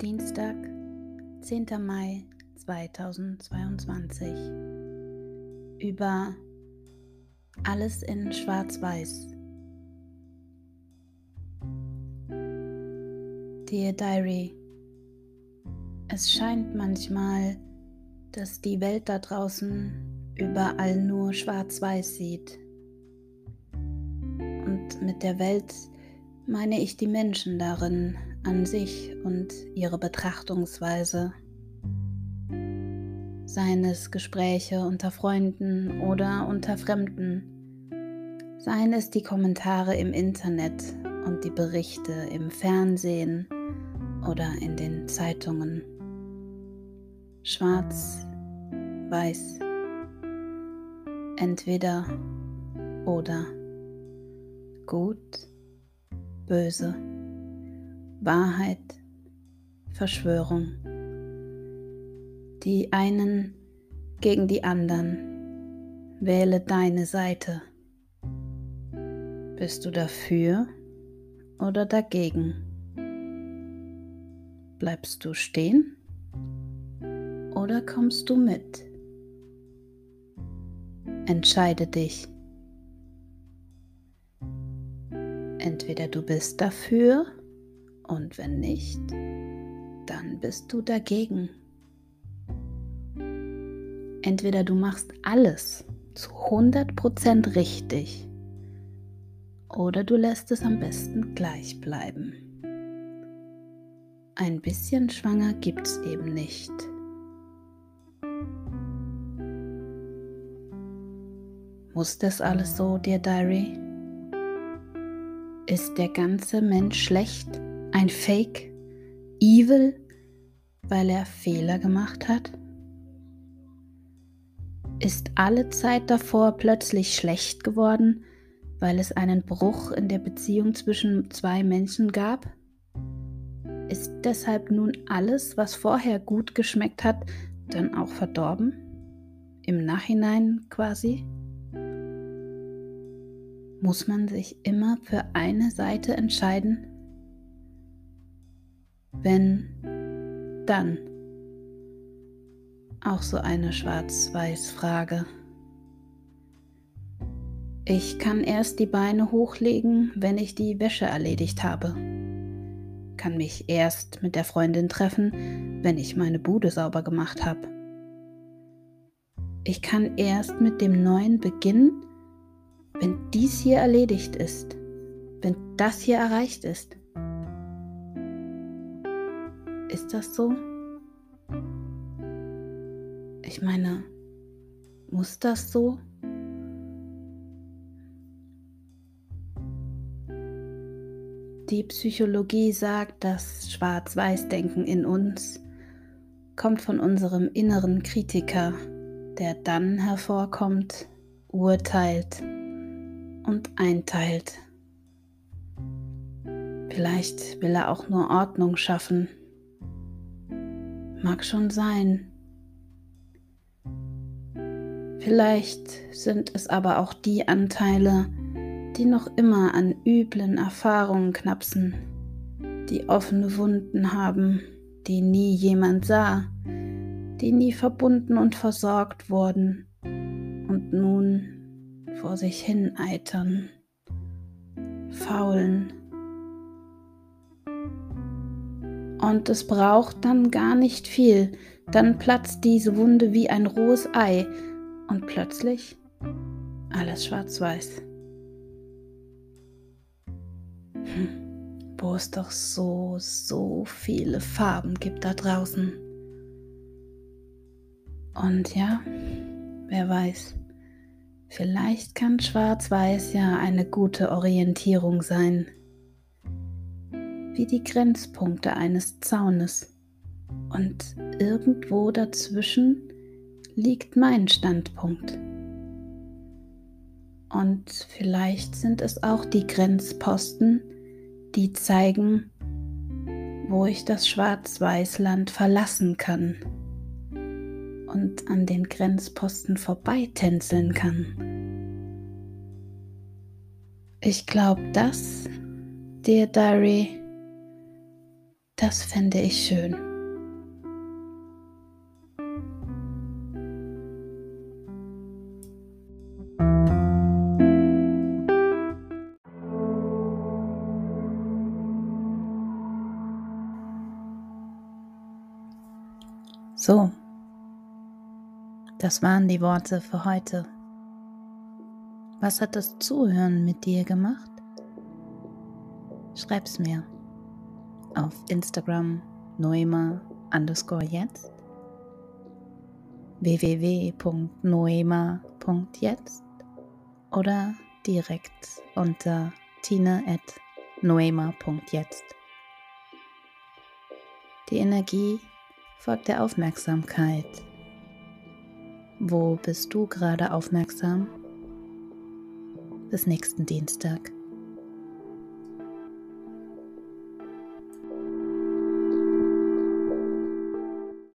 Dienstag, 10. Mai 2022. Über alles in Schwarz-Weiß. Dear Diary, es scheint manchmal, dass die Welt da draußen überall nur schwarz-weiß sieht. Und mit der Welt meine ich die Menschen darin, an sich und ihre Betrachtungsweise. Seien es Gespräche unter Freunden oder unter Fremden, seien es die Kommentare im Internet und die Berichte im Fernsehen oder in den Zeitungen. Schwarz, weiß, entweder oder, gut, böse. Wahrheit, Verschwörung. Die einen gegen die anderen. Wähle deine Seite. Bist du dafür oder dagegen? Bleibst du stehen oder kommst du mit? Entscheide dich. Entweder du bist dafür und wenn nicht, dann bist du dagegen. Entweder du machst alles zu 100% richtig oder du lässt es am besten gleich bleiben. Ein bisschen schwanger gibt's eben nicht. Muss das alles so, Dear Diary? Ist der ganze Mensch schlecht? Ein Fake, evil, weil er Fehler gemacht hat? Ist alle Zeit davor plötzlich schlecht geworden, weil es einen Bruch in der Beziehung zwischen zwei Menschen gab? Ist deshalb nun alles, was vorher gut geschmeckt hat, dann auch verdorben? Im Nachhinein quasi? Muss man sich immer für eine Seite entscheiden? Wenn, dann. Auch so eine Schwarz-Weiß-Frage. Ich kann erst die Beine hochlegen, wenn ich die Wäsche erledigt habe. Kann mich erst mit der Freundin treffen, wenn ich meine Bude sauber gemacht habe. Ich kann erst mit dem neuen beginnen, wenn dies hier erledigt ist, wenn das hier erreicht ist. Ist das so? Ich meine, muss das so? Die Psychologie sagt, das Schwarz-Weiß-Denken in uns kommt von unserem inneren Kritiker, der dann hervorkommt, urteilt und einteilt. Vielleicht will er auch nur Ordnung schaffen Mag schon sein. Vielleicht sind es aber auch die Anteile, die noch immer an üblen Erfahrungen knapsen, die offene Wunden haben, die nie jemand sah, die nie verbunden und versorgt wurden und nun vor sich hin eitern, faulen Und es braucht dann gar nicht viel. Dann platzt diese Wunde wie ein rohes Ei und plötzlich alles schwarz-weiß. Hm, wo es doch so, so viele Farben gibt da draußen. Und ja, wer weiß. Vielleicht kann Schwarz-Weiß ja eine gute Orientierung sein, wie die Grenzpunkte eines Zaunes. Und irgendwo dazwischen liegt mein Standpunkt. Und vielleicht sind es auch die Grenzposten, die zeigen, wo ich das Schwarz-Weiß-Land verlassen kann und an den Grenzposten vorbeitänzeln kann. Ich glaube, das, Dear Diary, das fände ich schön. So, das waren die Worte für heute. Was hat das Zuhören mit dir gemacht? Schreib's mir auf Instagram noema underscore jetzt www.noema.jetzt oder direkt unter tine.noema.jetzt. Die Energie folgt der Aufmerksamkeit wo bist du gerade aufmerksam? Bis nächsten Dienstag.